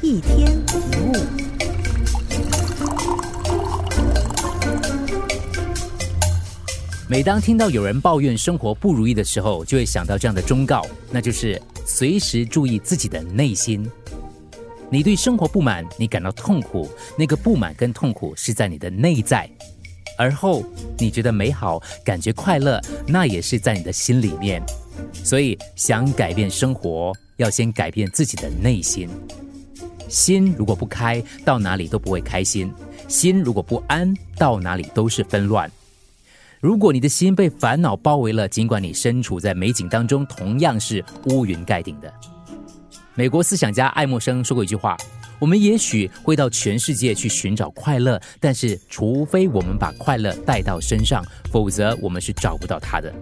一天一物。每当听到有人抱怨生活不如意的时候，就会想到这样的忠告，那就是随时注意自己的内心。你对生活不满，你感到痛苦，那个不满跟痛苦是在你的内在；而后你觉得美好，感觉快乐，那也是在你的心里面。所以，想改变生活，要先改变自己的内心。心如果不开，到哪里都不会开心；心如果不安，到哪里都是纷乱。如果你的心被烦恼包围了，尽管你身处在美景当中，同样是乌云盖顶的。美国思想家爱默生说过一句话：“我们也许会到全世界去寻找快乐，但是除非我们把快乐带到身上，否则我们是找不到它的。”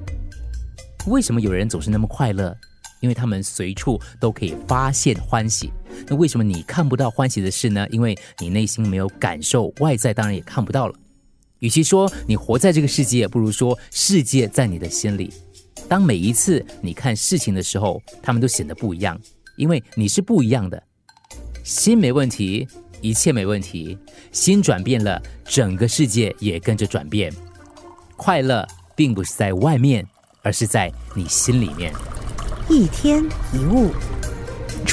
为什么有人总是那么快乐？因为他们随处都可以发现欢喜。那为什么你看不到欢喜的事呢？因为你内心没有感受，外在当然也看不到了。与其说你活在这个世界，不如说世界在你的心里。当每一次你看事情的时候，他们都显得不一样，因为你是不一样的。心没问题，一切没问题。心转变了，整个世界也跟着转变。快乐并不是在外面，而是在你心里面。一天一物。